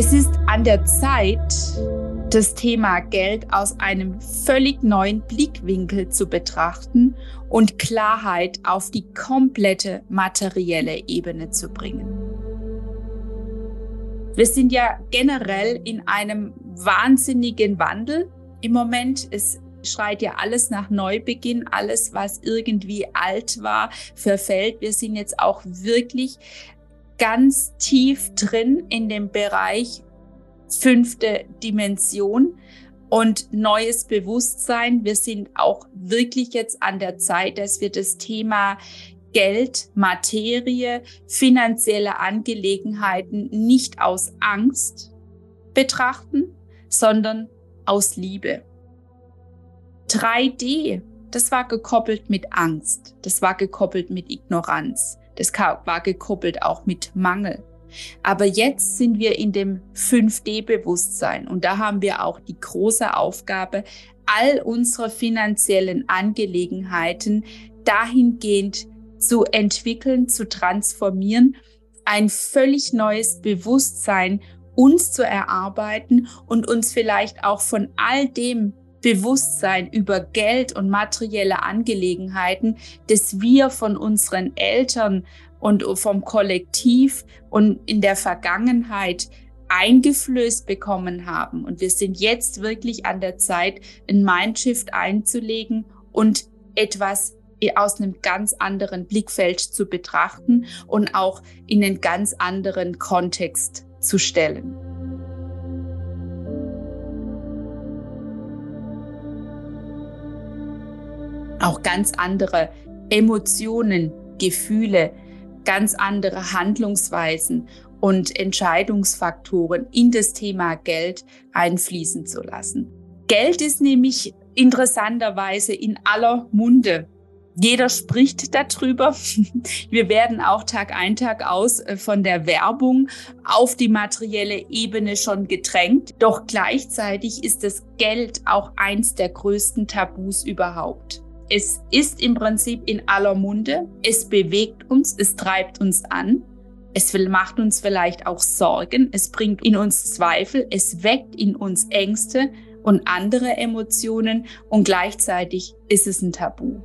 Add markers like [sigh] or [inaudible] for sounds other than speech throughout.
Es ist an der Zeit, das Thema Geld aus einem völlig neuen Blickwinkel zu betrachten und Klarheit auf die komplette materielle Ebene zu bringen. Wir sind ja generell in einem wahnsinnigen Wandel im Moment. Es schreit ja alles nach Neubeginn, alles, was irgendwie alt war, verfällt. Wir sind jetzt auch wirklich ganz tief drin in dem Bereich fünfte Dimension und neues Bewusstsein. Wir sind auch wirklich jetzt an der Zeit, dass wir das Thema Geld, Materie, finanzielle Angelegenheiten nicht aus Angst betrachten, sondern aus Liebe. 3D, das war gekoppelt mit Angst, das war gekoppelt mit Ignoranz, das war gekoppelt auch mit Mangel. Aber jetzt sind wir in dem 5D-Bewusstsein und da haben wir auch die große Aufgabe, all unsere finanziellen Angelegenheiten dahingehend zu entwickeln, zu transformieren, ein völlig neues Bewusstsein uns zu erarbeiten und uns vielleicht auch von all dem Bewusstsein über Geld und materielle Angelegenheiten, das wir von unseren Eltern und vom Kollektiv und in der Vergangenheit eingeflößt bekommen haben. Und wir sind jetzt wirklich an der Zeit, ein Mindshift einzulegen und etwas aus einem ganz anderen Blickfeld zu betrachten und auch in einen ganz anderen Kontext zu stellen. Auch ganz andere Emotionen, Gefühle, ganz andere Handlungsweisen und Entscheidungsfaktoren in das Thema Geld einfließen zu lassen. Geld ist nämlich interessanterweise in aller Munde. Jeder spricht darüber. [laughs] Wir werden auch Tag ein, Tag aus äh, von der Werbung auf die materielle Ebene schon gedrängt. Doch gleichzeitig ist das Geld auch eins der größten Tabus überhaupt. Es ist im Prinzip in aller Munde. Es bewegt uns, es treibt uns an. Es macht uns vielleicht auch Sorgen. Es bringt in uns Zweifel. Es weckt in uns Ängste und andere Emotionen. Und gleichzeitig ist es ein Tabu.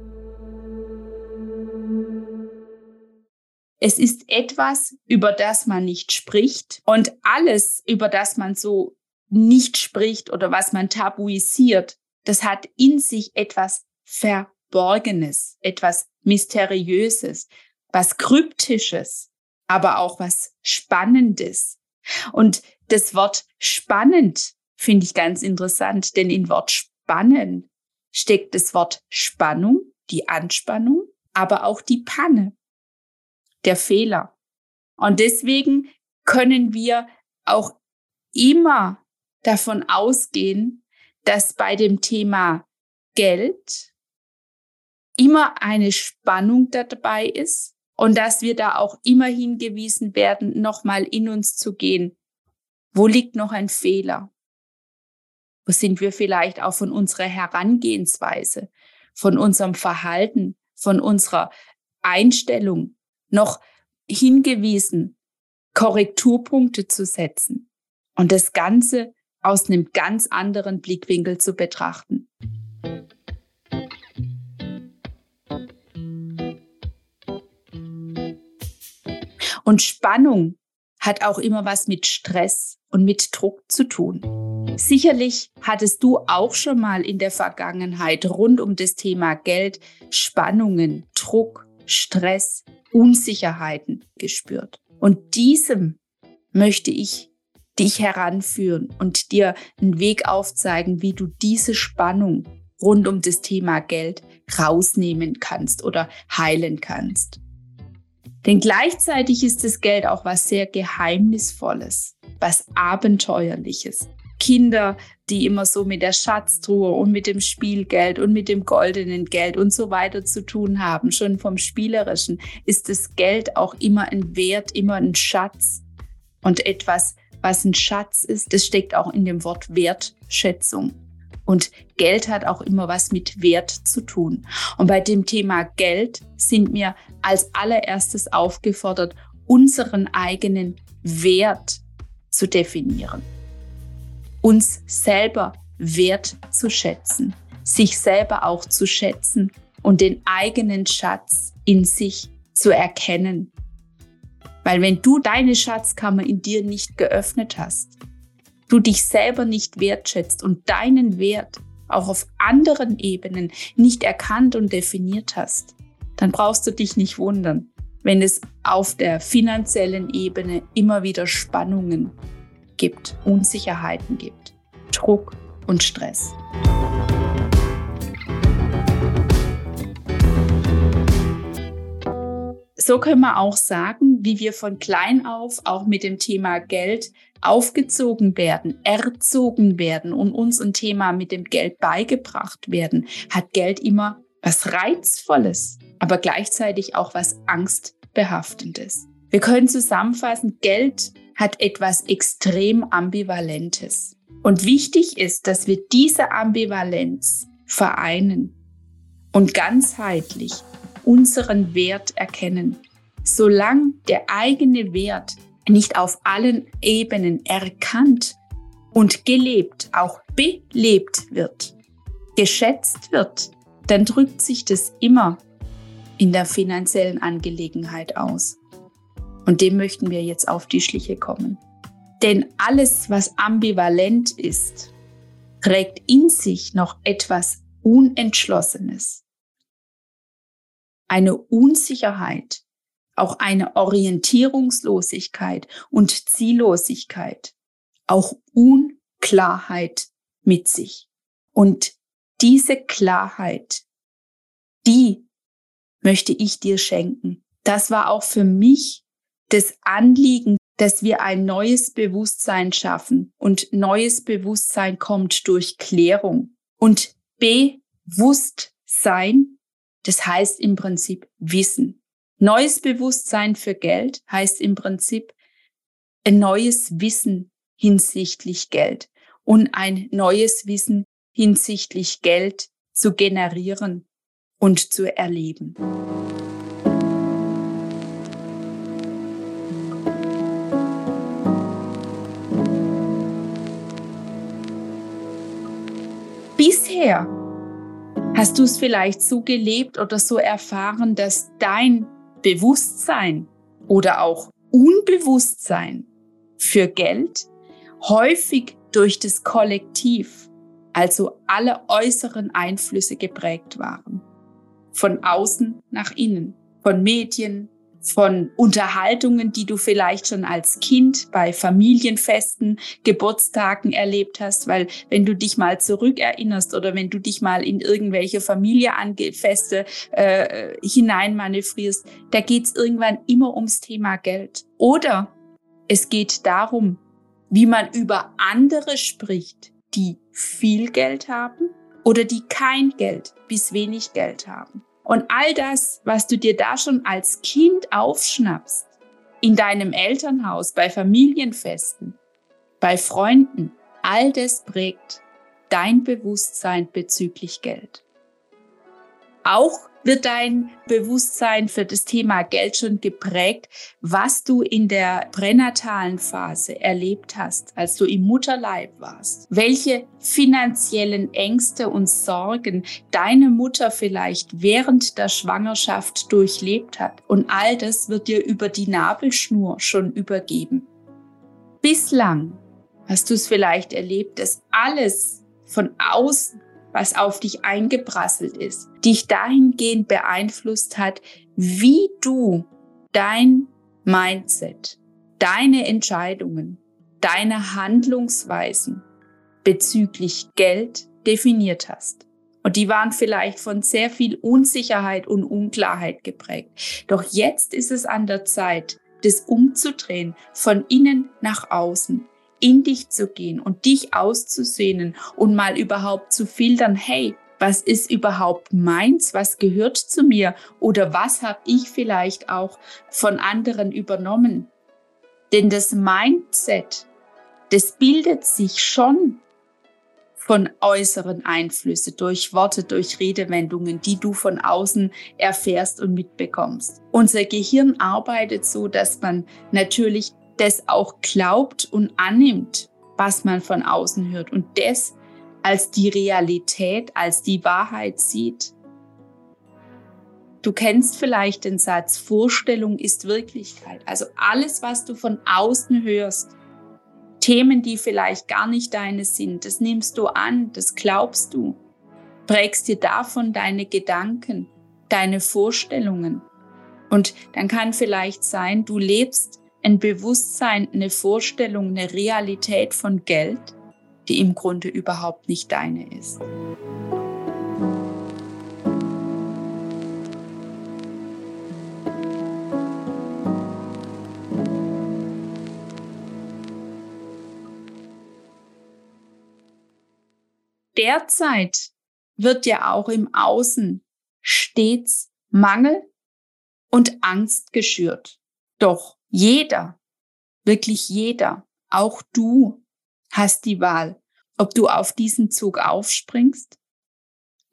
Es ist etwas, über das man nicht spricht. Und alles, über das man so nicht spricht oder was man tabuisiert, das hat in sich etwas Verborgenes, etwas Mysteriöses, was Kryptisches, aber auch was Spannendes. Und das Wort spannend finde ich ganz interessant, denn in Wort spannen steckt das Wort Spannung, die Anspannung, aber auch die Panne, der Fehler. Und deswegen können wir auch immer davon ausgehen, dass bei dem Thema Geld immer eine Spannung dabei ist und dass wir da auch immer hingewiesen werden, nochmal in uns zu gehen. Wo liegt noch ein Fehler? Wo sind wir vielleicht auch von unserer Herangehensweise, von unserem Verhalten, von unserer Einstellung noch hingewiesen, Korrekturpunkte zu setzen und das Ganze aus einem ganz anderen Blickwinkel zu betrachten. Und Spannung hat auch immer was mit Stress und mit Druck zu tun. Sicherlich hattest du auch schon mal in der Vergangenheit rund um das Thema Geld Spannungen, Druck, Stress, Unsicherheiten gespürt. Und diesem möchte ich dich heranführen und dir einen Weg aufzeigen, wie du diese Spannung rund um das Thema Geld rausnehmen kannst oder heilen kannst. Denn gleichzeitig ist das Geld auch was sehr Geheimnisvolles, was Abenteuerliches. Kinder, die immer so mit der Schatztruhe und mit dem Spielgeld und mit dem goldenen Geld und so weiter zu tun haben, schon vom Spielerischen, ist das Geld auch immer ein Wert, immer ein Schatz. Und etwas, was ein Schatz ist, das steckt auch in dem Wort Wertschätzung. Und Geld hat auch immer was mit Wert zu tun. Und bei dem Thema Geld sind wir als allererstes aufgefordert, unseren eigenen Wert zu definieren. Uns selber wert zu schätzen, sich selber auch zu schätzen und den eigenen Schatz in sich zu erkennen. Weil wenn du deine Schatzkammer in dir nicht geöffnet hast, du dich selber nicht wertschätzt und deinen Wert auch auf anderen Ebenen nicht erkannt und definiert hast, dann brauchst du dich nicht wundern, wenn es auf der finanziellen Ebene immer wieder Spannungen gibt, Unsicherheiten gibt, Druck und Stress. So können wir auch sagen, wie wir von klein auf auch mit dem Thema Geld aufgezogen werden, erzogen werden und uns ein Thema mit dem Geld beigebracht werden, hat Geld immer was Reizvolles, aber gleichzeitig auch was Angstbehaftendes. Wir können zusammenfassen, Geld hat etwas extrem Ambivalentes. Und wichtig ist, dass wir diese Ambivalenz vereinen und ganzheitlich unseren Wert erkennen. Solange der eigene Wert nicht auf allen Ebenen erkannt und gelebt, auch belebt wird, geschätzt wird, dann drückt sich das immer in der finanziellen Angelegenheit aus. Und dem möchten wir jetzt auf die Schliche kommen. Denn alles, was ambivalent ist, trägt in sich noch etwas Unentschlossenes. Eine Unsicherheit, auch eine Orientierungslosigkeit und Ziellosigkeit, auch Unklarheit mit sich. Und diese Klarheit, die möchte ich dir schenken. Das war auch für mich das Anliegen, dass wir ein neues Bewusstsein schaffen. Und neues Bewusstsein kommt durch Klärung. Und Bewusstsein, das heißt im Prinzip Wissen. Neues Bewusstsein für Geld heißt im Prinzip ein neues Wissen hinsichtlich Geld und ein neues Wissen hinsichtlich Geld zu generieren und zu erleben. Bisher hast du es vielleicht so gelebt oder so erfahren, dass dein Bewusstsein oder auch Unbewusstsein für Geld häufig durch das Kollektiv, also alle äußeren Einflüsse geprägt waren. Von außen nach innen, von Medien, von Unterhaltungen, die du vielleicht schon als Kind bei Familienfesten, Geburtstagen erlebt hast, weil wenn du dich mal zurückerinnerst oder wenn du dich mal in irgendwelche Familienfeste äh, hineinmanövrierst, da geht's irgendwann immer ums Thema Geld. Oder es geht darum, wie man über andere spricht, die viel Geld haben oder die kein Geld bis wenig Geld haben. Und all das, was du dir da schon als Kind aufschnappst, in deinem Elternhaus, bei Familienfesten, bei Freunden, all das prägt dein Bewusstsein bezüglich Geld. Auch wird dein Bewusstsein für das Thema Geld schon geprägt, was du in der pränatalen Phase erlebt hast, als du im Mutterleib warst. Welche finanziellen Ängste und Sorgen deine Mutter vielleicht während der Schwangerschaft durchlebt hat. Und all das wird dir über die Nabelschnur schon übergeben. Bislang hast du es vielleicht erlebt, dass alles von außen was auf dich eingeprasselt ist, dich dahingehend beeinflusst hat, wie du dein Mindset, deine Entscheidungen, deine Handlungsweisen bezüglich Geld definiert hast. Und die waren vielleicht von sehr viel Unsicherheit und Unklarheit geprägt. Doch jetzt ist es an der Zeit, das umzudrehen, von innen nach außen, in dich zu gehen und dich auszusehnen und mal überhaupt zu filtern, hey, was ist überhaupt meins, was gehört zu mir oder was habe ich vielleicht auch von anderen übernommen. Denn das Mindset, das bildet sich schon von äußeren Einflüssen, durch Worte, durch Redewendungen, die du von außen erfährst und mitbekommst. Unser Gehirn arbeitet so, dass man natürlich das auch glaubt und annimmt, was man von außen hört und das als die Realität, als die Wahrheit sieht. Du kennst vielleicht den Satz, Vorstellung ist Wirklichkeit. Also alles, was du von außen hörst, Themen, die vielleicht gar nicht deine sind, das nimmst du an, das glaubst du, prägst dir davon deine Gedanken, deine Vorstellungen. Und dann kann vielleicht sein, du lebst ein Bewusstsein, eine Vorstellung, eine Realität von Geld, die im Grunde überhaupt nicht deine ist. Derzeit wird ja auch im Außen stets Mangel und Angst geschürt. Doch jeder, wirklich jeder, auch du hast die Wahl, ob du auf diesen Zug aufspringst,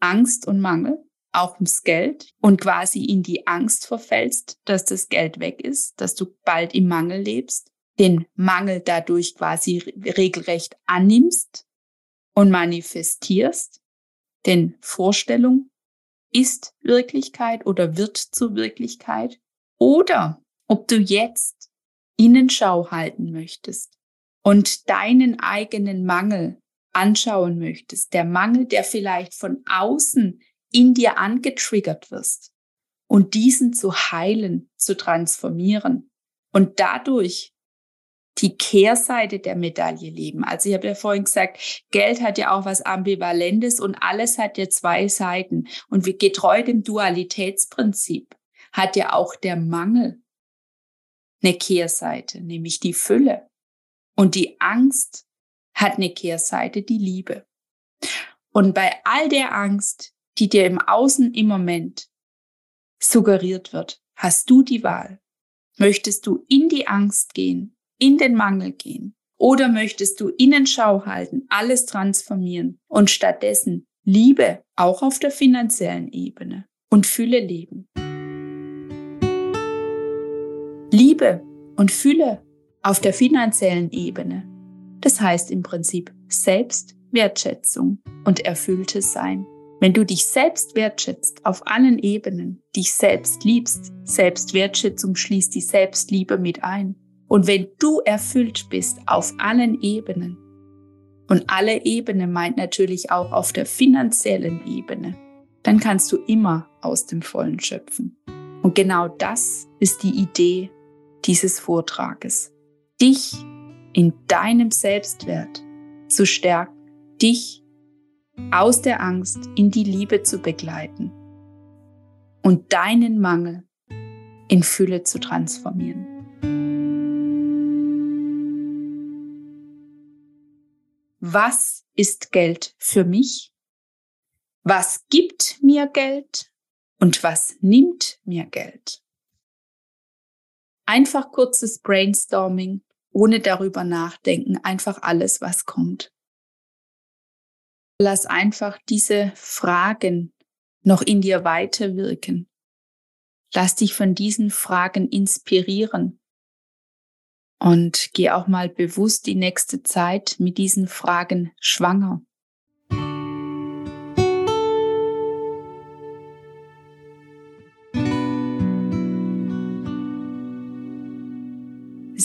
Angst und Mangel, auch ums Geld und quasi in die Angst verfällst, dass das Geld weg ist, dass du bald im Mangel lebst, den Mangel dadurch quasi regelrecht annimmst und manifestierst, denn Vorstellung ist Wirklichkeit oder wird zur Wirklichkeit, oder ob du jetzt Innenschau halten möchtest und deinen eigenen Mangel anschauen möchtest, der Mangel, der vielleicht von außen in dir angetriggert wirst und diesen zu heilen, zu transformieren und dadurch die Kehrseite der Medaille leben. Also ich habe ja vorhin gesagt, Geld hat ja auch was Ambivalentes und alles hat ja zwei Seiten. Und wie getreu dem Dualitätsprinzip hat ja auch der Mangel eine Kehrseite, nämlich die Fülle. Und die Angst hat eine Kehrseite, die Liebe. Und bei all der Angst, die dir im Außen im Moment suggeriert wird, hast du die Wahl. Möchtest du in die Angst gehen in den Mangel gehen? Oder möchtest du Innenschau halten, alles transformieren und stattdessen Liebe auch auf der finanziellen Ebene und Fülle leben? Liebe und Fülle auf der finanziellen Ebene. Das heißt im Prinzip Selbstwertschätzung und erfülltes Sein. Wenn du dich selbst wertschätzt auf allen Ebenen, dich selbst liebst, Selbstwertschätzung schließt die Selbstliebe mit ein, und wenn du erfüllt bist auf allen Ebenen, und alle Ebenen meint natürlich auch auf der finanziellen Ebene, dann kannst du immer aus dem Vollen schöpfen. Und genau das ist die Idee dieses Vortrages. Dich in deinem Selbstwert zu stärken, dich aus der Angst in die Liebe zu begleiten und deinen Mangel in Fülle zu transformieren. was ist Geld für mich? Was gibt mir Geld? Und was nimmt mir Geld? Einfach kurzes Brainstorming, ohne darüber nachdenken, einfach alles, was kommt. Lass einfach diese Fragen noch in dir weiterwirken. Lass dich von diesen Fragen inspirieren und geh auch mal bewusst die nächste Zeit mit diesen Fragen schwanger.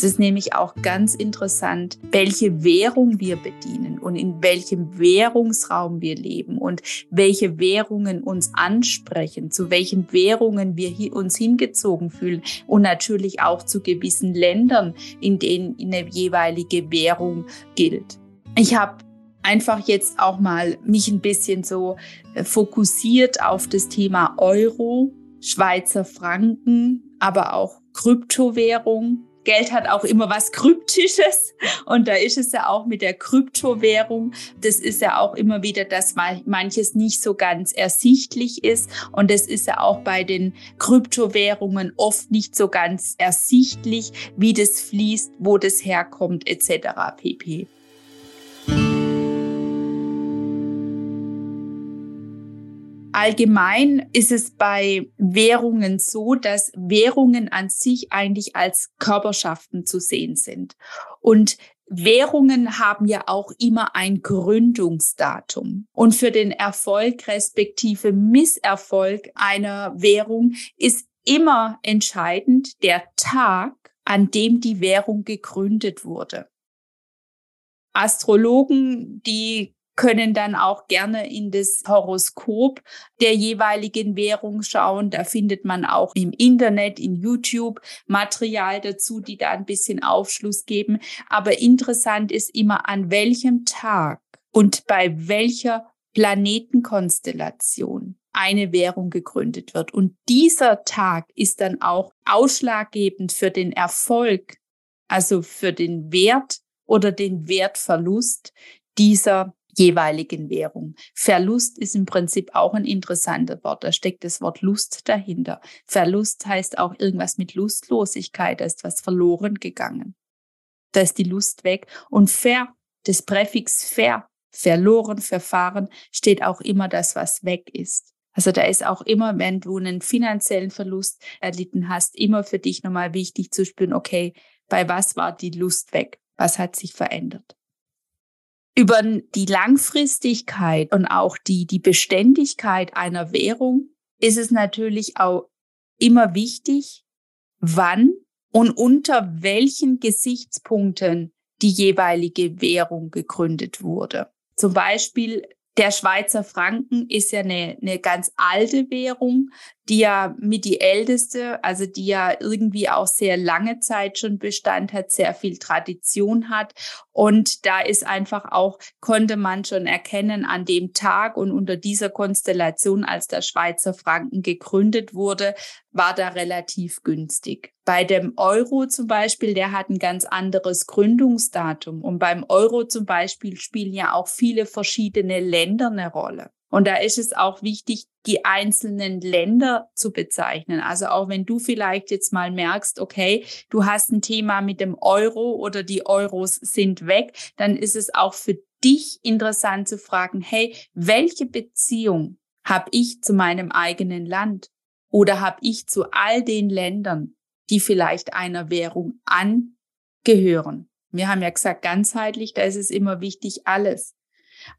Ist nämlich auch ganz interessant, welche Währung wir bedienen und in welchem Währungsraum wir leben und welche Währungen uns ansprechen, zu welchen Währungen wir uns hingezogen fühlen und natürlich auch zu gewissen Ländern, in denen eine jeweilige Währung gilt. Ich habe einfach jetzt auch mal mich ein bisschen so äh, fokussiert auf das Thema Euro, Schweizer Franken, aber auch Kryptowährung Geld hat auch immer was Kryptisches und da ist es ja auch mit der Kryptowährung. Das ist ja auch immer wieder, dass manches nicht so ganz ersichtlich ist und das ist ja auch bei den Kryptowährungen oft nicht so ganz ersichtlich, wie das fließt, wo das herkommt etc. pp. Allgemein ist es bei Währungen so, dass Währungen an sich eigentlich als Körperschaften zu sehen sind. Und Währungen haben ja auch immer ein Gründungsdatum. Und für den Erfolg respektive Misserfolg einer Währung ist immer entscheidend der Tag, an dem die Währung gegründet wurde. Astrologen, die können dann auch gerne in das Horoskop der jeweiligen Währung schauen. Da findet man auch im Internet, in YouTube Material dazu, die da ein bisschen Aufschluss geben. Aber interessant ist immer, an welchem Tag und bei welcher Planetenkonstellation eine Währung gegründet wird. Und dieser Tag ist dann auch ausschlaggebend für den Erfolg, also für den Wert oder den Wertverlust dieser jeweiligen Währung. Verlust ist im Prinzip auch ein interessantes Wort. Da steckt das Wort Lust dahinter. Verlust heißt auch irgendwas mit Lustlosigkeit. Da ist was verloren gegangen. Da ist die Lust weg. Und ver, das Präfix ver, verloren, verfahren, steht auch immer das, was weg ist. Also da ist auch immer, wenn du einen finanziellen Verlust erlitten hast, immer für dich nochmal wichtig zu spüren, okay, bei was war die Lust weg? Was hat sich verändert? Über die Langfristigkeit und auch die, die Beständigkeit einer Währung ist es natürlich auch immer wichtig, wann und unter welchen Gesichtspunkten die jeweilige Währung gegründet wurde. Zum Beispiel der Schweizer Franken ist ja eine, eine ganz alte Währung, die ja mit die älteste, also die ja irgendwie auch sehr lange Zeit schon Bestand hat, sehr viel Tradition hat. Und da ist einfach auch, konnte man schon erkennen an dem Tag und unter dieser Konstellation, als der Schweizer Franken gegründet wurde, war da relativ günstig. Bei dem Euro zum Beispiel, der hat ein ganz anderes Gründungsdatum. Und beim Euro zum Beispiel spielen ja auch viele verschiedene Länder eine Rolle. Und da ist es auch wichtig, die einzelnen Länder zu bezeichnen. Also auch wenn du vielleicht jetzt mal merkst, okay, du hast ein Thema mit dem Euro oder die Euros sind weg, dann ist es auch für dich interessant zu fragen, hey, welche Beziehung habe ich zu meinem eigenen Land oder habe ich zu all den Ländern, die vielleicht einer Währung angehören? Wir haben ja gesagt, ganzheitlich, da ist es immer wichtig, alles.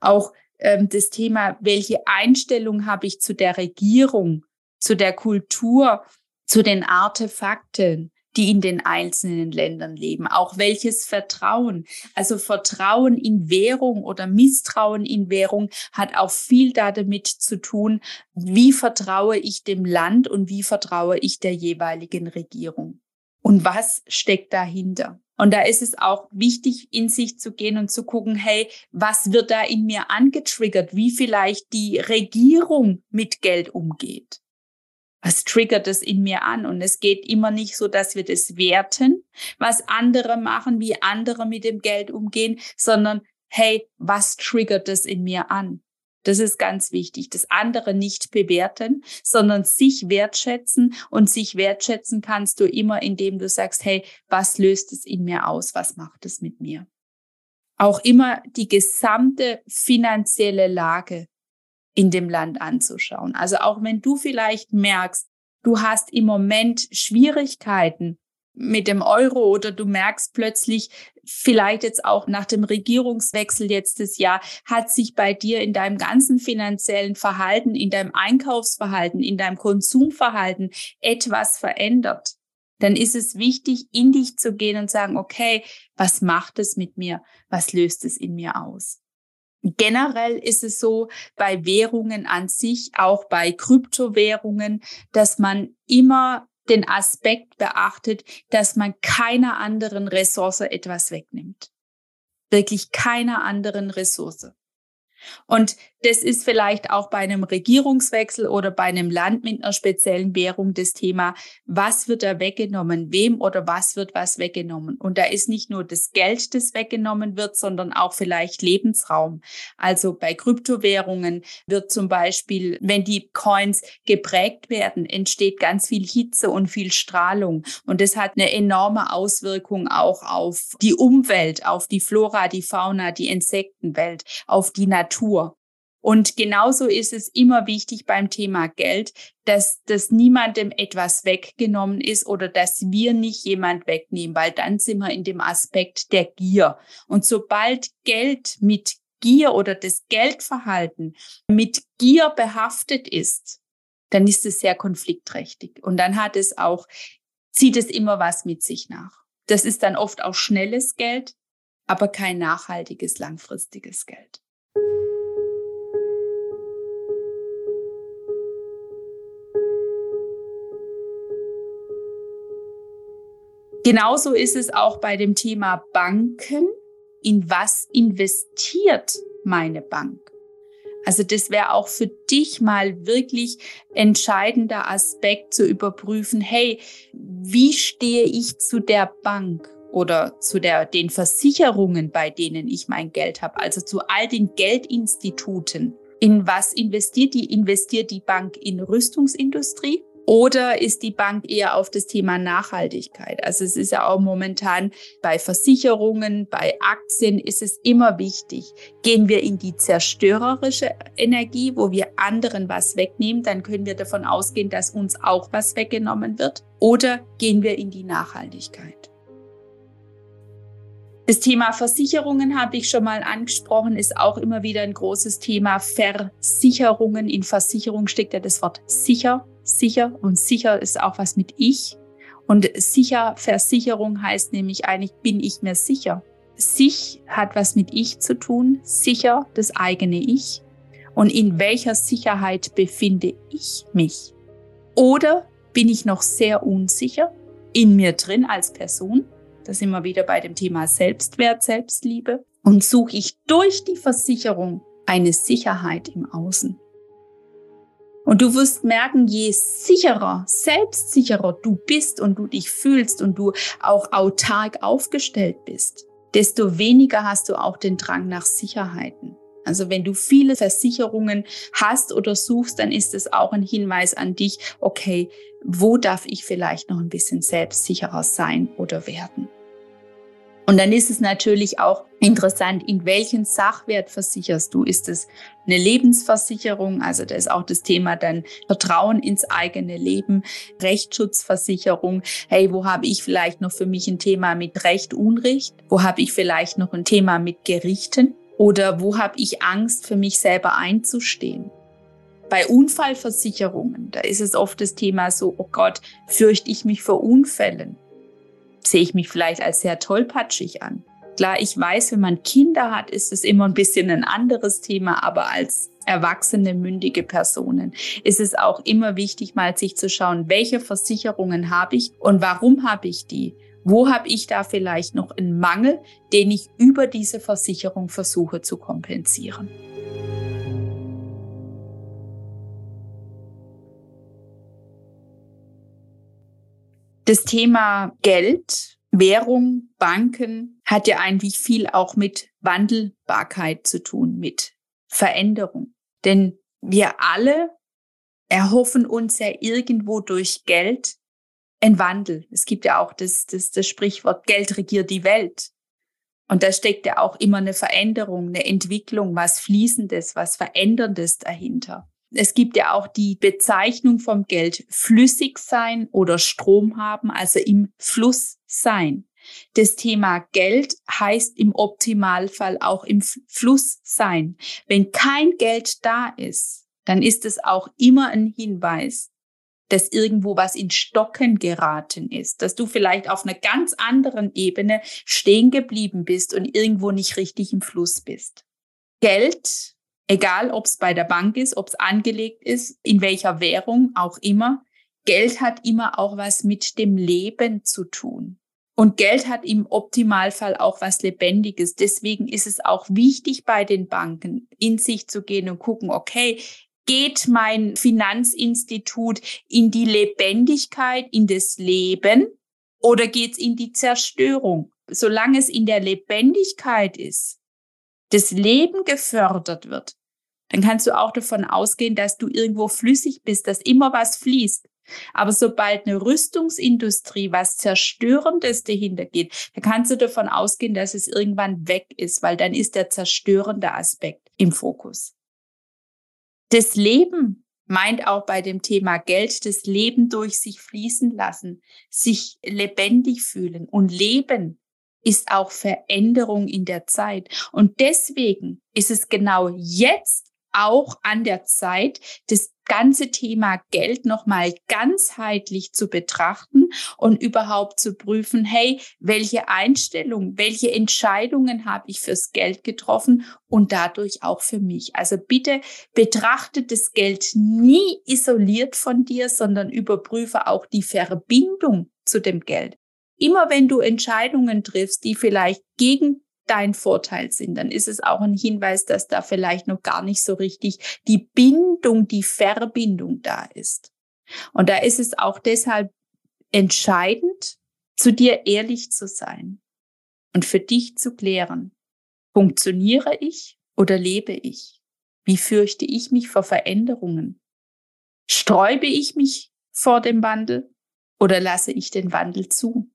Auch ähm, das Thema, welche Einstellung habe ich zu der Regierung, zu der Kultur, zu den Artefakten, die in den einzelnen Ländern leben. Auch welches Vertrauen. Also Vertrauen in Währung oder Misstrauen in Währung hat auch viel damit zu tun, wie vertraue ich dem Land und wie vertraue ich der jeweiligen Regierung. Und was steckt dahinter? Und da ist es auch wichtig, in sich zu gehen und zu gucken, hey, was wird da in mir angetriggert? Wie vielleicht die Regierung mit Geld umgeht? Was triggert es in mir an? Und es geht immer nicht so, dass wir das werten, was andere machen, wie andere mit dem Geld umgehen, sondern hey, was triggert es in mir an? Das ist ganz wichtig. Das andere nicht bewerten, sondern sich wertschätzen. Und sich wertschätzen kannst du immer, indem du sagst, hey, was löst es in mir aus? Was macht es mit mir? Auch immer die gesamte finanzielle Lage in dem Land anzuschauen. Also auch wenn du vielleicht merkst, du hast im Moment Schwierigkeiten, mit dem Euro oder du merkst plötzlich, vielleicht jetzt auch nach dem Regierungswechsel letztes Jahr, hat sich bei dir in deinem ganzen finanziellen Verhalten, in deinem Einkaufsverhalten, in deinem Konsumverhalten etwas verändert. Dann ist es wichtig, in dich zu gehen und sagen, okay, was macht es mit mir? Was löst es in mir aus? Generell ist es so bei Währungen an sich, auch bei Kryptowährungen, dass man immer den Aspekt beachtet, dass man keiner anderen Ressource etwas wegnimmt. Wirklich keiner anderen Ressource. Und das ist vielleicht auch bei einem Regierungswechsel oder bei einem Land mit einer speziellen Währung das Thema, was wird da weggenommen, wem oder was wird was weggenommen. Und da ist nicht nur das Geld, das weggenommen wird, sondern auch vielleicht Lebensraum. Also bei Kryptowährungen wird zum Beispiel, wenn die Coins geprägt werden, entsteht ganz viel Hitze und viel Strahlung. Und das hat eine enorme Auswirkung auch auf die Umwelt, auf die Flora, die Fauna, die Insektenwelt, auf die Natur. Und genauso ist es immer wichtig beim Thema Geld, dass, dass niemandem etwas weggenommen ist oder dass wir nicht jemand wegnehmen, weil dann sind wir in dem Aspekt der Gier. Und sobald Geld mit Gier oder das Geldverhalten mit Gier behaftet ist, dann ist es sehr konfliktträchtig. Und dann hat es auch, zieht es immer was mit sich nach. Das ist dann oft auch schnelles Geld, aber kein nachhaltiges, langfristiges Geld. Genauso ist es auch bei dem Thema Banken. In was investiert meine Bank? Also das wäre auch für dich mal wirklich entscheidender Aspekt zu überprüfen, hey, wie stehe ich zu der Bank oder zu der, den Versicherungen, bei denen ich mein Geld habe, also zu all den Geldinstituten. In was investiert die? Investiert die Bank in Rüstungsindustrie? Oder ist die Bank eher auf das Thema Nachhaltigkeit? Also es ist ja auch momentan bei Versicherungen, bei Aktien ist es immer wichtig. Gehen wir in die zerstörerische Energie, wo wir anderen was wegnehmen, dann können wir davon ausgehen, dass uns auch was weggenommen wird. Oder gehen wir in die Nachhaltigkeit? Das Thema Versicherungen habe ich schon mal angesprochen, ist auch immer wieder ein großes Thema. Versicherungen. In Versicherung steckt ja das Wort sicher sicher und sicher ist auch was mit ich. Und sicher Versicherung heißt nämlich eigentlich, bin ich mir sicher. Sich hat was mit ich zu tun, sicher das eigene Ich. Und in welcher Sicherheit befinde ich mich? Oder bin ich noch sehr unsicher in mir drin als Person? Da sind wir wieder bei dem Thema Selbstwert, Selbstliebe. Und suche ich durch die Versicherung eine Sicherheit im Außen? Und du wirst merken, je sicherer, selbstsicherer du bist und du dich fühlst und du auch autark aufgestellt bist, desto weniger hast du auch den Drang nach Sicherheiten. Also wenn du viele Versicherungen hast oder suchst, dann ist es auch ein Hinweis an dich, okay, wo darf ich vielleicht noch ein bisschen selbstsicherer sein oder werden? Und dann ist es natürlich auch interessant, in welchen Sachwert versicherst du? Ist es eine Lebensversicherung? Also da ist auch das Thema dann Vertrauen ins eigene Leben, Rechtsschutzversicherung. Hey, wo habe ich vielleicht noch für mich ein Thema mit Recht, Unrecht? Wo habe ich vielleicht noch ein Thema mit Gerichten? Oder wo habe ich Angst, für mich selber einzustehen? Bei Unfallversicherungen, da ist es oft das Thema so, oh Gott, fürchte ich mich vor Unfällen? Sehe ich mich vielleicht als sehr tollpatschig an. Klar, ich weiß, wenn man Kinder hat, ist es immer ein bisschen ein anderes Thema, aber als erwachsene, mündige Personen ist es auch immer wichtig, mal sich zu schauen, welche Versicherungen habe ich und warum habe ich die? Wo habe ich da vielleicht noch einen Mangel, den ich über diese Versicherung versuche zu kompensieren? Das Thema Geld, Währung, Banken hat ja eigentlich viel auch mit Wandelbarkeit zu tun, mit Veränderung. Denn wir alle erhoffen uns ja irgendwo durch Geld ein Wandel. Es gibt ja auch das, das, das Sprichwort, Geld regiert die Welt. Und da steckt ja auch immer eine Veränderung, eine Entwicklung, was Fließendes, was Veränderndes dahinter. Es gibt ja auch die Bezeichnung vom Geld flüssig sein oder Strom haben, also im Fluss sein. Das Thema Geld heißt im Optimalfall auch im Fluss sein. Wenn kein Geld da ist, dann ist es auch immer ein Hinweis, dass irgendwo was in Stocken geraten ist, dass du vielleicht auf einer ganz anderen Ebene stehen geblieben bist und irgendwo nicht richtig im Fluss bist. Geld Egal, ob es bei der Bank ist, ob es angelegt ist, in welcher Währung auch immer. Geld hat immer auch was mit dem Leben zu tun. Und Geld hat im Optimalfall auch was Lebendiges. Deswegen ist es auch wichtig bei den Banken, in sich zu gehen und gucken, okay, geht mein Finanzinstitut in die Lebendigkeit, in das Leben oder geht es in die Zerstörung? Solange es in der Lebendigkeit ist, das Leben gefördert wird, dann kannst du auch davon ausgehen, dass du irgendwo flüssig bist, dass immer was fließt. Aber sobald eine Rüstungsindustrie was Zerstörendes dahinter geht, dann kannst du davon ausgehen, dass es irgendwann weg ist, weil dann ist der zerstörende Aspekt im Fokus. Das Leben meint auch bei dem Thema Geld das Leben durch sich fließen lassen, sich lebendig fühlen und leben ist auch Veränderung in der Zeit. Und deswegen ist es genau jetzt auch an der Zeit, das ganze Thema Geld nochmal ganzheitlich zu betrachten und überhaupt zu prüfen, hey, welche Einstellung, welche Entscheidungen habe ich fürs Geld getroffen und dadurch auch für mich. Also bitte betrachte das Geld nie isoliert von dir, sondern überprüfe auch die Verbindung zu dem Geld. Immer wenn du Entscheidungen triffst, die vielleicht gegen dein Vorteil sind, dann ist es auch ein Hinweis, dass da vielleicht noch gar nicht so richtig die Bindung, die Verbindung da ist. Und da ist es auch deshalb entscheidend, zu dir ehrlich zu sein und für dich zu klären, funktioniere ich oder lebe ich? Wie fürchte ich mich vor Veränderungen? Sträube ich mich vor dem Wandel oder lasse ich den Wandel zu?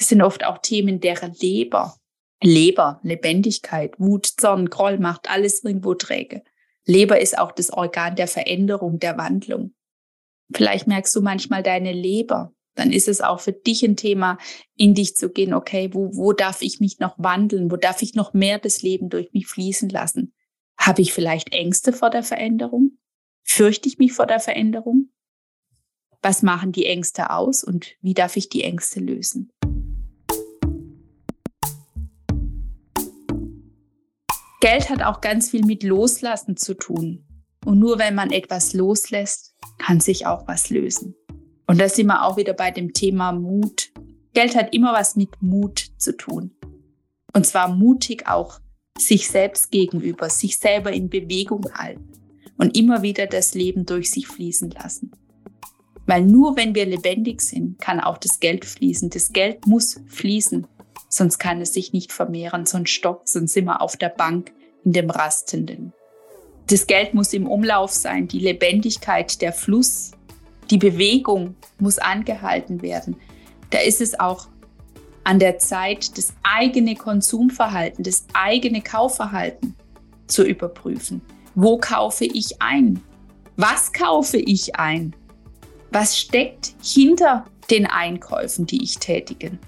Das sind oft auch Themen der Leber, Leber, Lebendigkeit, Wut, Zorn, Groll macht alles irgendwo träge. Leber ist auch das Organ der Veränderung, der Wandlung. Vielleicht merkst du manchmal deine Leber. Dann ist es auch für dich ein Thema, in dich zu gehen, okay, wo, wo darf ich mich noch wandeln? Wo darf ich noch mehr das Leben durch mich fließen lassen? Habe ich vielleicht Ängste vor der Veränderung? Fürchte ich mich vor der Veränderung? Was machen die Ängste aus und wie darf ich die Ängste lösen? Geld hat auch ganz viel mit Loslassen zu tun. Und nur wenn man etwas loslässt, kann sich auch was lösen. Und da sind wir auch wieder bei dem Thema Mut. Geld hat immer was mit Mut zu tun. Und zwar mutig auch sich selbst gegenüber, sich selber in Bewegung halten und immer wieder das Leben durch sich fließen lassen. Weil nur wenn wir lebendig sind, kann auch das Geld fließen. Das Geld muss fließen sonst kann es sich nicht vermehren, sonst stockt, sonst sind wir auf der Bank in dem Rastenden. Das Geld muss im Umlauf sein, die Lebendigkeit, der Fluss, die Bewegung muss angehalten werden. Da ist es auch an der Zeit, das eigene Konsumverhalten, das eigene Kaufverhalten zu überprüfen. Wo kaufe ich ein? Was kaufe ich ein? Was steckt hinter den Einkäufen, die ich tätige?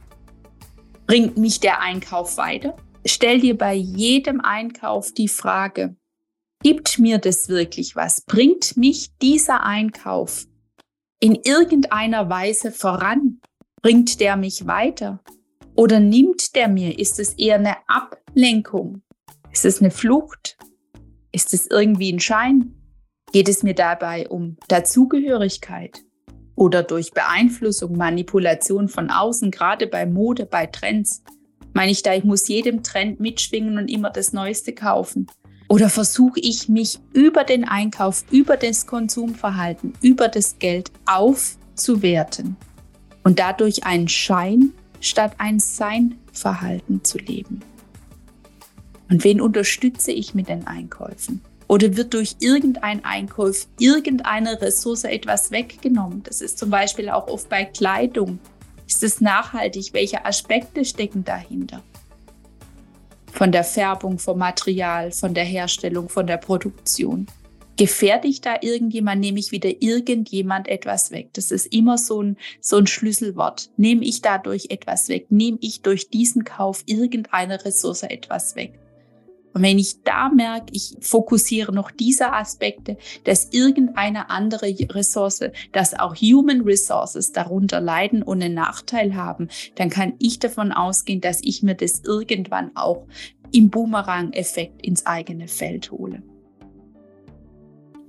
Bringt mich der Einkauf weiter? Stell dir bei jedem Einkauf die Frage, gibt mir das wirklich was? Bringt mich dieser Einkauf in irgendeiner Weise voran? Bringt der mich weiter? Oder nimmt der mir? Ist es eher eine Ablenkung? Ist es eine Flucht? Ist es irgendwie ein Schein? Geht es mir dabei um Dazugehörigkeit? Oder durch Beeinflussung, Manipulation von außen, gerade bei Mode, bei Trends. Meine ich da, ich muss jedem Trend mitschwingen und immer das Neueste kaufen? Oder versuche ich mich über den Einkauf, über das Konsumverhalten, über das Geld aufzuwerten und dadurch einen Schein statt ein Sein-Verhalten zu leben? Und wen unterstütze ich mit den Einkäufen? Oder wird durch irgendein Einkauf irgendeine Ressource etwas weggenommen? Das ist zum Beispiel auch oft bei Kleidung. Ist es nachhaltig? Welche Aspekte stecken dahinter? Von der Färbung, vom Material, von der Herstellung, von der Produktion. Gefährde ich da irgendjemand, nehme ich wieder irgendjemand etwas weg. Das ist immer so ein, so ein Schlüsselwort. Nehme ich dadurch etwas weg? Nehme ich durch diesen Kauf irgendeine Ressource etwas weg? Und wenn ich da merke, ich fokussiere noch diese Aspekte, dass irgendeine andere Ressource, dass auch Human Resources darunter leiden und einen Nachteil haben, dann kann ich davon ausgehen, dass ich mir das irgendwann auch im Boomerang-Effekt ins eigene Feld hole.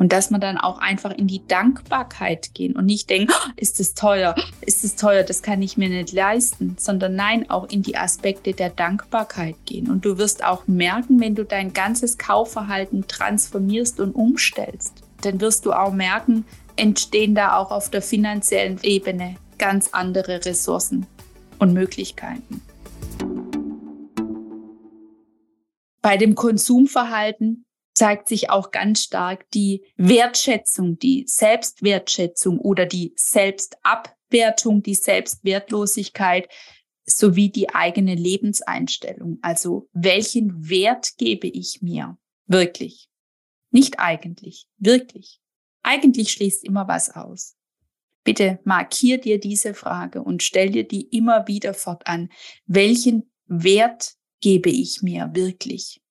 Und dass man dann auch einfach in die Dankbarkeit gehen und nicht denken, oh, ist es teuer, ist es teuer, das kann ich mir nicht leisten, sondern nein, auch in die Aspekte der Dankbarkeit gehen. Und du wirst auch merken, wenn du dein ganzes Kaufverhalten transformierst und umstellst, dann wirst du auch merken, entstehen da auch auf der finanziellen Ebene ganz andere Ressourcen und Möglichkeiten. Bei dem Konsumverhalten zeigt sich auch ganz stark die Wertschätzung, die Selbstwertschätzung oder die Selbstabwertung, die Selbstwertlosigkeit sowie die eigene Lebenseinstellung. Also welchen Wert gebe ich mir wirklich? Nicht eigentlich, wirklich. Eigentlich schließt immer was aus. Bitte markier dir diese Frage und stell dir die immer wieder fortan. Welchen Wert gebe ich mir wirklich?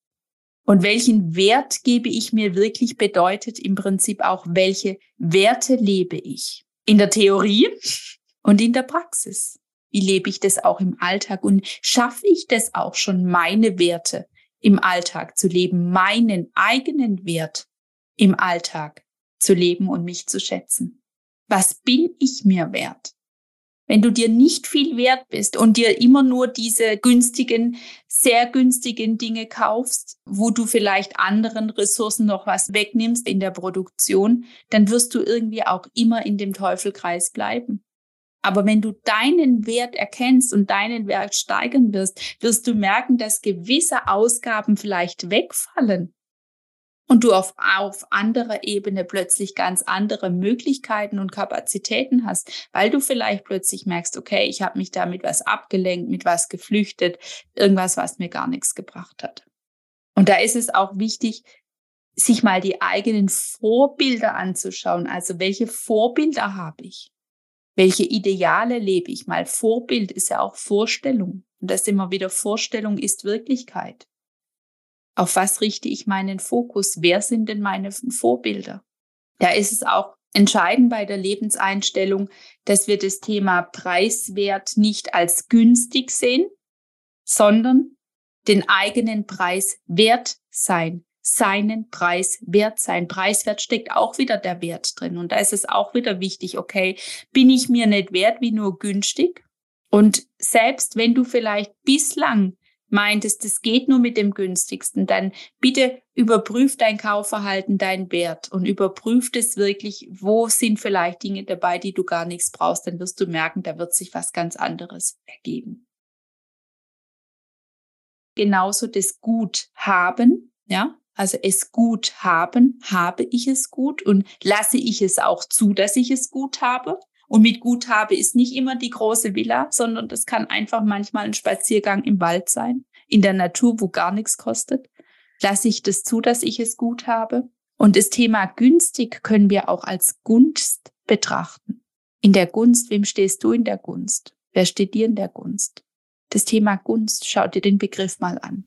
Und welchen Wert gebe ich mir wirklich bedeutet im Prinzip auch, welche Werte lebe ich? In der Theorie und in der Praxis. Wie lebe ich das auch im Alltag? Und schaffe ich das auch schon, meine Werte im Alltag zu leben, meinen eigenen Wert im Alltag zu leben und mich zu schätzen? Was bin ich mir wert? Wenn du dir nicht viel wert bist und dir immer nur diese günstigen, sehr günstigen Dinge kaufst, wo du vielleicht anderen Ressourcen noch was wegnimmst in der Produktion, dann wirst du irgendwie auch immer in dem Teufelkreis bleiben. Aber wenn du deinen Wert erkennst und deinen Wert steigern wirst, wirst du merken, dass gewisse Ausgaben vielleicht wegfallen und du auf, auf anderer Ebene plötzlich ganz andere Möglichkeiten und Kapazitäten hast, weil du vielleicht plötzlich merkst, okay, ich habe mich da mit was abgelenkt, mit was geflüchtet, irgendwas, was mir gar nichts gebracht hat. Und da ist es auch wichtig, sich mal die eigenen Vorbilder anzuschauen. Also welche Vorbilder habe ich? Welche Ideale lebe ich mal? Vorbild ist ja auch Vorstellung. Und das immer wieder Vorstellung ist Wirklichkeit. Auf was richte ich meinen Fokus? Wer sind denn meine Vorbilder? Da ist es auch entscheidend bei der Lebenseinstellung, dass wir das Thema Preiswert nicht als günstig sehen, sondern den eigenen Preis wert sein seinen Preis wert sein. Preiswert steckt auch wieder der Wert drin. Und da ist es auch wieder wichtig, okay, bin ich mir nicht wert wie nur günstig? Und selbst wenn du vielleicht bislang meintest, es geht nur mit dem günstigsten, dann bitte überprüf dein Kaufverhalten, deinen Wert und überprüf es wirklich, wo sind vielleicht Dinge dabei, die du gar nichts brauchst, dann wirst du merken, da wird sich was ganz anderes ergeben. Genauso das Gut haben, ja, also es gut haben, habe ich es gut und lasse ich es auch zu, dass ich es gut habe. Und mit gut habe ist nicht immer die große Villa, sondern das kann einfach manchmal ein Spaziergang im Wald sein, in der Natur, wo gar nichts kostet. Lasse ich das zu, dass ich es gut habe? Und das Thema günstig können wir auch als Gunst betrachten. In der Gunst, wem stehst du in der Gunst? Wer steht dir in der Gunst? Das Thema Gunst, schau dir den Begriff mal an.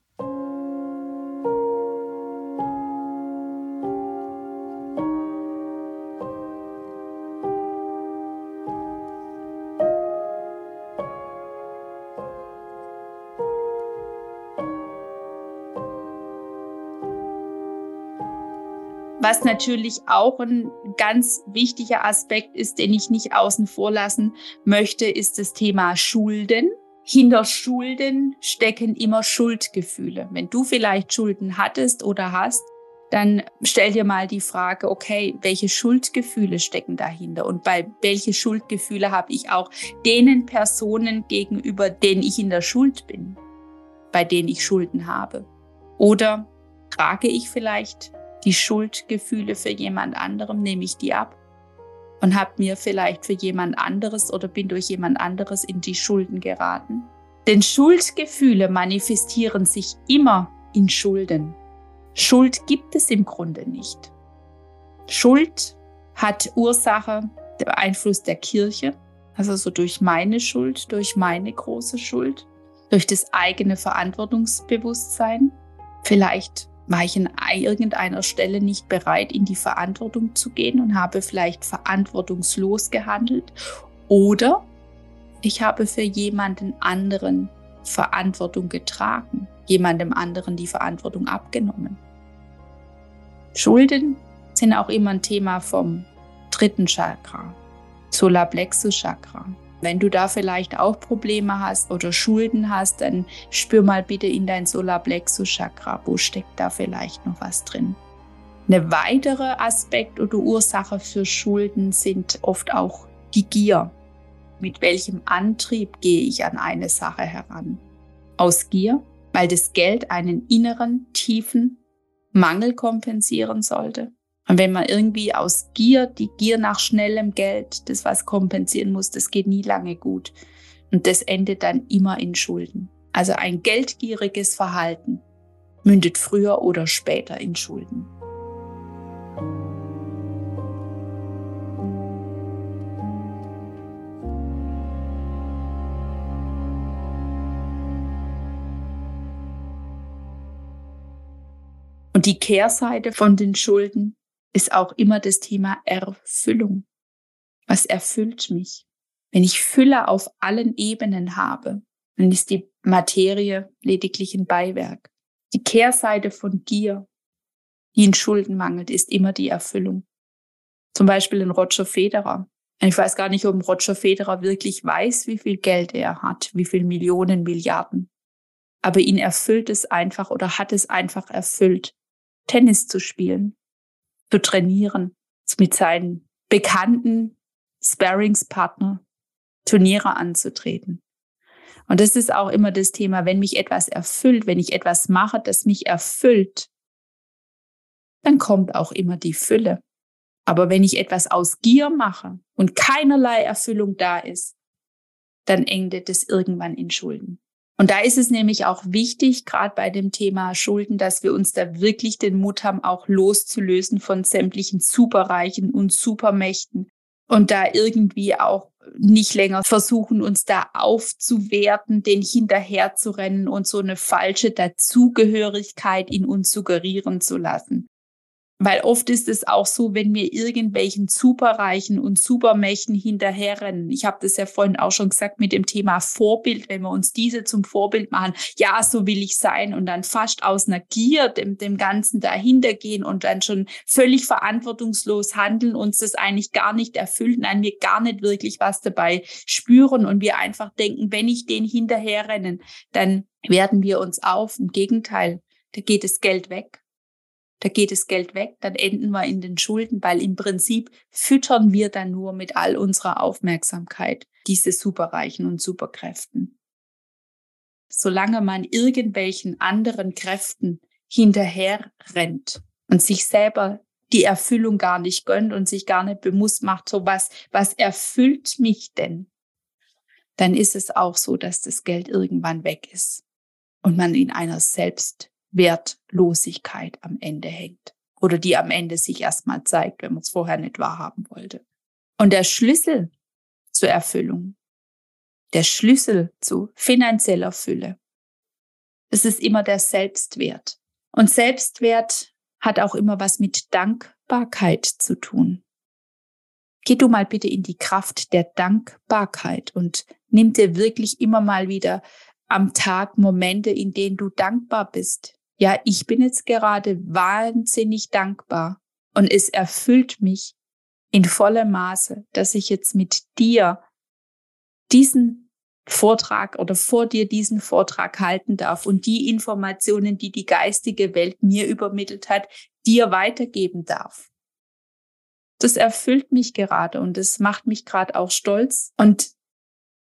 Was natürlich auch ein ganz wichtiger Aspekt ist, den ich nicht außen vor lassen möchte, ist das Thema Schulden. Hinter Schulden stecken immer Schuldgefühle. Wenn du vielleicht Schulden hattest oder hast, dann stell dir mal die Frage, okay, welche Schuldgefühle stecken dahinter und bei welche Schuldgefühle habe ich auch denen Personen gegenüber, denen ich in der Schuld bin, bei denen ich Schulden habe? Oder trage ich vielleicht die Schuldgefühle für jemand anderem, nehme ich die ab und habe mir vielleicht für jemand anderes oder bin durch jemand anderes in die Schulden geraten. Denn Schuldgefühle manifestieren sich immer in Schulden. Schuld gibt es im Grunde nicht. Schuld hat Ursache der Einfluss der Kirche, also so durch meine Schuld, durch meine große Schuld, durch das eigene Verantwortungsbewusstsein, vielleicht war ich an irgendeiner Stelle nicht bereit, in die Verantwortung zu gehen und habe vielleicht verantwortungslos gehandelt. Oder ich habe für jemanden anderen Verantwortung getragen, jemandem anderen die Verantwortung abgenommen. Schulden sind auch immer ein Thema vom dritten Chakra, Solarplexus Chakra. Wenn du da vielleicht auch Probleme hast oder Schulden hast, dann spür mal bitte in dein Solarplexus Chakra, wo steckt da vielleicht noch was drin. Eine weitere Aspekt oder Ursache für Schulden sind oft auch die Gier. Mit welchem Antrieb gehe ich an eine Sache heran? Aus Gier, weil das Geld einen inneren, tiefen Mangel kompensieren sollte. Und wenn man irgendwie aus Gier, die Gier nach schnellem Geld, das was kompensieren muss, das geht nie lange gut. Und das endet dann immer in Schulden. Also ein geldgieriges Verhalten mündet früher oder später in Schulden. Und die Kehrseite von den Schulden ist auch immer das Thema Erfüllung. Was erfüllt mich? Wenn ich Fülle auf allen Ebenen habe, dann ist die Materie lediglich ein Beiwerk. Die Kehrseite von Gier, die in Schulden mangelt, ist immer die Erfüllung. Zum Beispiel in Roger Federer. Ich weiß gar nicht, ob Roger Federer wirklich weiß, wie viel Geld er hat, wie viel Millionen, Milliarden. Aber ihn erfüllt es einfach oder hat es einfach erfüllt, Tennis zu spielen, zu trainieren, mit seinen bekannten Sparringspartner Turniere anzutreten. Und das ist auch immer das Thema, wenn mich etwas erfüllt, wenn ich etwas mache, das mich erfüllt, dann kommt auch immer die Fülle. Aber wenn ich etwas aus Gier mache und keinerlei Erfüllung da ist, dann endet es irgendwann in Schulden. Und da ist es nämlich auch wichtig, gerade bei dem Thema Schulden, dass wir uns da wirklich den Mut haben, auch loszulösen von sämtlichen Superreichen und Supermächten und da irgendwie auch nicht länger versuchen, uns da aufzuwerten, den hinterher zu rennen und so eine falsche Dazugehörigkeit in uns suggerieren zu lassen. Weil oft ist es auch so, wenn wir irgendwelchen Superreichen und Supermächten hinterherrennen. Ich habe das ja vorhin auch schon gesagt mit dem Thema Vorbild, wenn wir uns diese zum Vorbild machen, ja, so will ich sein und dann fast aus einer Gier dem, dem Ganzen dahinter gehen und dann schon völlig verantwortungslos handeln, uns das eigentlich gar nicht erfüllt, nein, wir gar nicht wirklich was dabei spüren und wir einfach denken, wenn ich den hinterherrennen, dann werden wir uns auf. Im Gegenteil, da geht das Geld weg da geht das Geld weg, dann enden wir in den Schulden, weil im Prinzip füttern wir dann nur mit all unserer Aufmerksamkeit diese Superreichen und Superkräften. Solange man irgendwelchen anderen Kräften hinterher rennt und sich selber die Erfüllung gar nicht gönnt und sich gar nicht bewusst macht, so was, was erfüllt mich denn? Dann ist es auch so, dass das Geld irgendwann weg ist und man in einer selbst Wertlosigkeit am Ende hängt oder die am Ende sich erstmal zeigt, wenn man es vorher nicht wahrhaben wollte. Und der Schlüssel zur Erfüllung, der Schlüssel zu finanzieller Fülle, das ist immer der Selbstwert. Und Selbstwert hat auch immer was mit Dankbarkeit zu tun. Geh du mal bitte in die Kraft der Dankbarkeit und nimm dir wirklich immer mal wieder am Tag Momente, in denen du dankbar bist, ja, ich bin jetzt gerade wahnsinnig dankbar und es erfüllt mich in vollem Maße, dass ich jetzt mit dir diesen Vortrag oder vor dir diesen Vortrag halten darf und die Informationen, die die geistige Welt mir übermittelt hat, dir weitergeben darf. Das erfüllt mich gerade und das macht mich gerade auch stolz und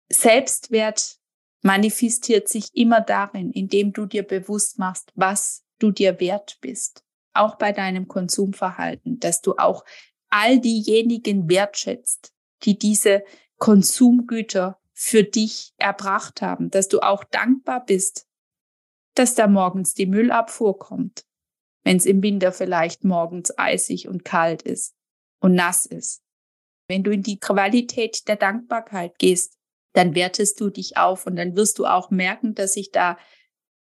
Selbstwert manifestiert sich immer darin, indem du dir bewusst machst, was du dir wert bist. Auch bei deinem Konsumverhalten, dass du auch all diejenigen wertschätzt, die diese Konsumgüter für dich erbracht haben, dass du auch dankbar bist, dass da morgens die Müllabfuhr kommt, wenn es im Winter vielleicht morgens eisig und kalt ist und nass ist. Wenn du in die Qualität der Dankbarkeit gehst, dann wertest du dich auf und dann wirst du auch merken, dass sich da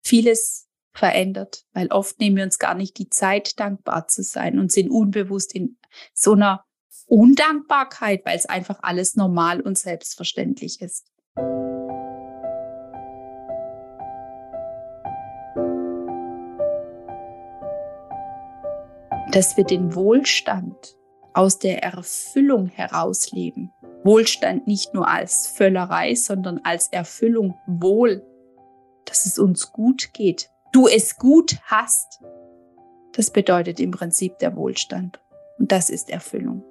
vieles verändert, weil oft nehmen wir uns gar nicht die Zeit, dankbar zu sein und sind unbewusst in so einer Undankbarkeit, weil es einfach alles normal und selbstverständlich ist. Dass wir den Wohlstand aus der Erfüllung herausleben Wohlstand nicht nur als Völlerei, sondern als Erfüllung wohl, dass es uns gut geht, du es gut hast. Das bedeutet im Prinzip der Wohlstand. Und das ist Erfüllung.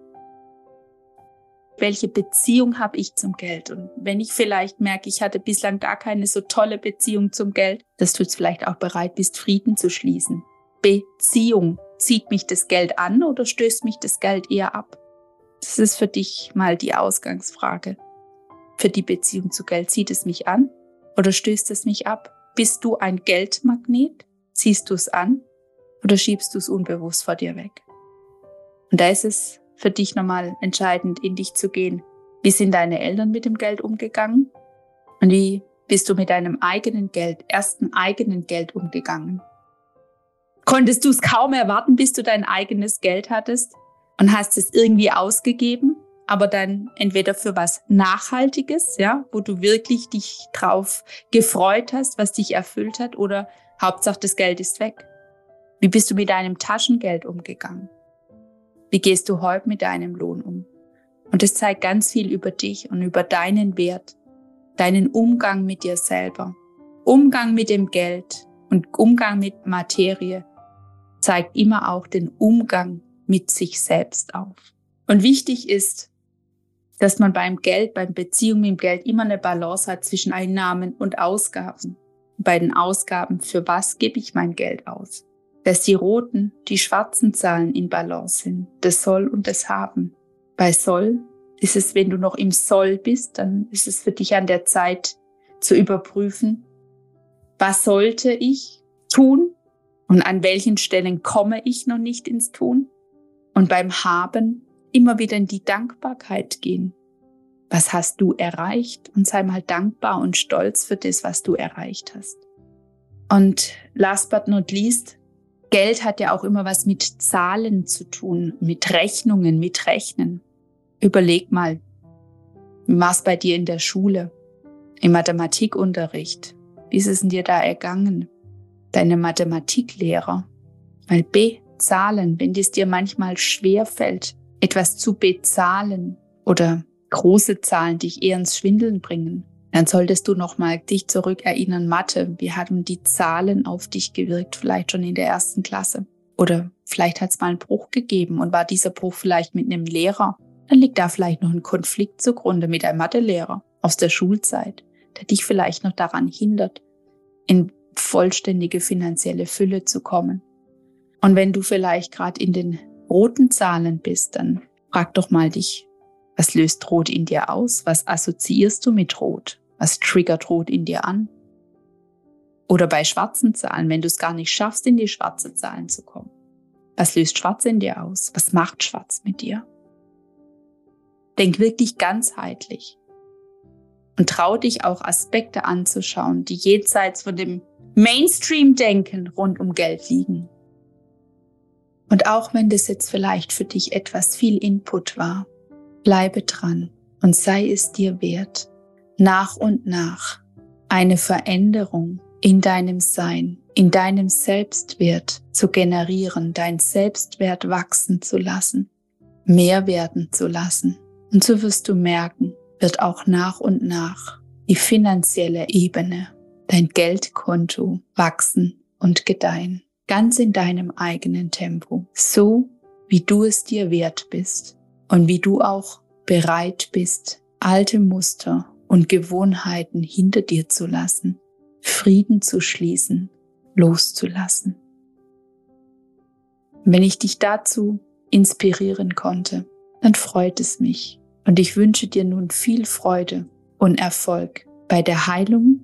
Welche Beziehung habe ich zum Geld? Und wenn ich vielleicht merke, ich hatte bislang gar keine so tolle Beziehung zum Geld, dass du jetzt vielleicht auch bereit bist, Frieden zu schließen. Beziehung. Zieht mich das Geld an oder stößt mich das Geld eher ab? Das ist für dich mal die Ausgangsfrage. Für die Beziehung zu Geld zieht es mich an oder stößt es mich ab? Bist du ein Geldmagnet? Ziehst du es an oder schiebst du es unbewusst vor dir weg? Und da ist es für dich nochmal entscheidend, in dich zu gehen. Wie sind deine Eltern mit dem Geld umgegangen? Und wie bist du mit deinem eigenen Geld, ersten eigenen Geld umgegangen? Konntest du es kaum erwarten, bis du dein eigenes Geld hattest und hast es irgendwie ausgegeben, aber dann entweder für was Nachhaltiges, ja, wo du wirklich dich drauf gefreut hast, was dich erfüllt hat, oder Hauptsache das Geld ist weg. Wie bist du mit deinem Taschengeld umgegangen? Wie gehst du heute mit deinem Lohn um? Und es zeigt ganz viel über dich und über deinen Wert, deinen Umgang mit dir selber. Umgang mit dem Geld und Umgang mit Materie zeigt immer auch den Umgang mit sich selbst auf. Und wichtig ist, dass man beim Geld, beim Beziehung mit dem Geld immer eine Balance hat zwischen Einnahmen und Ausgaben. Bei den Ausgaben, für was gebe ich mein Geld aus? dass die roten, die schwarzen Zahlen in Balance sind, das Soll und das Haben. Bei Soll ist es, wenn du noch im Soll bist, dann ist es für dich an der Zeit zu überprüfen, was sollte ich tun und an welchen Stellen komme ich noch nicht ins Tun. Und beim Haben immer wieder in die Dankbarkeit gehen. Was hast du erreicht? Und sei mal dankbar und stolz für das, was du erreicht hast. Und last but not least, Geld hat ja auch immer was mit Zahlen zu tun, mit Rechnungen, mit Rechnen. Überleg mal, wie war es bei dir in der Schule, im Mathematikunterricht? Wie ist es in dir da ergangen? Deine Mathematiklehrer. Weil bezahlen, wenn es dir manchmal schwer fällt, etwas zu bezahlen oder große Zahlen dich eher ins Schwindeln bringen, dann solltest du nochmal dich zurückerinnern, Mathe, wie haben die Zahlen auf dich gewirkt, vielleicht schon in der ersten Klasse. Oder vielleicht hat es mal einen Bruch gegeben und war dieser Bruch vielleicht mit einem Lehrer. Dann liegt da vielleicht noch ein Konflikt zugrunde mit einem Mathelehrer aus der Schulzeit, der dich vielleicht noch daran hindert, in vollständige finanzielle Fülle zu kommen. Und wenn du vielleicht gerade in den roten Zahlen bist, dann frag doch mal dich, was löst Rot in dir aus? Was assoziierst du mit Rot? Was triggert Rot in dir an? Oder bei schwarzen Zahlen, wenn du es gar nicht schaffst, in die schwarze Zahlen zu kommen. Was löst Schwarz in dir aus? Was macht Schwarz mit dir? Denk wirklich ganzheitlich und trau dich auch Aspekte anzuschauen, die jenseits von dem Mainstream-Denken rund um Geld liegen. Und auch wenn das jetzt vielleicht für dich etwas viel Input war, bleibe dran und sei es dir wert, nach und nach eine Veränderung in deinem Sein, in deinem Selbstwert zu generieren, dein Selbstwert wachsen zu lassen, mehr werden zu lassen. Und so wirst du merken, wird auch nach und nach die finanzielle Ebene, dein Geldkonto wachsen und gedeihen, ganz in deinem eigenen Tempo, so wie du es dir wert bist und wie du auch bereit bist, alte Muster und Gewohnheiten hinter dir zu lassen, Frieden zu schließen, loszulassen. Wenn ich dich dazu inspirieren konnte, dann freut es mich und ich wünsche dir nun viel Freude und Erfolg bei der Heilung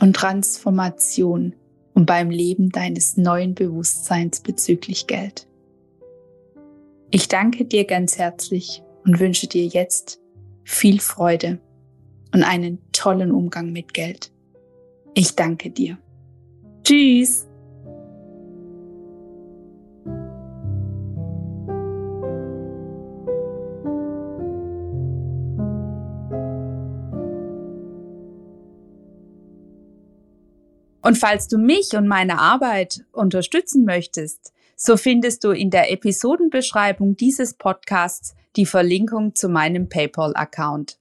und Transformation und beim Leben deines neuen Bewusstseins bezüglich Geld. Ich danke dir ganz herzlich und wünsche dir jetzt viel Freude und einen tollen Umgang mit Geld. Ich danke dir. Tschüss. Und falls du mich und meine Arbeit unterstützen möchtest, so findest du in der Episodenbeschreibung dieses Podcasts die Verlinkung zu meinem PayPal-Account.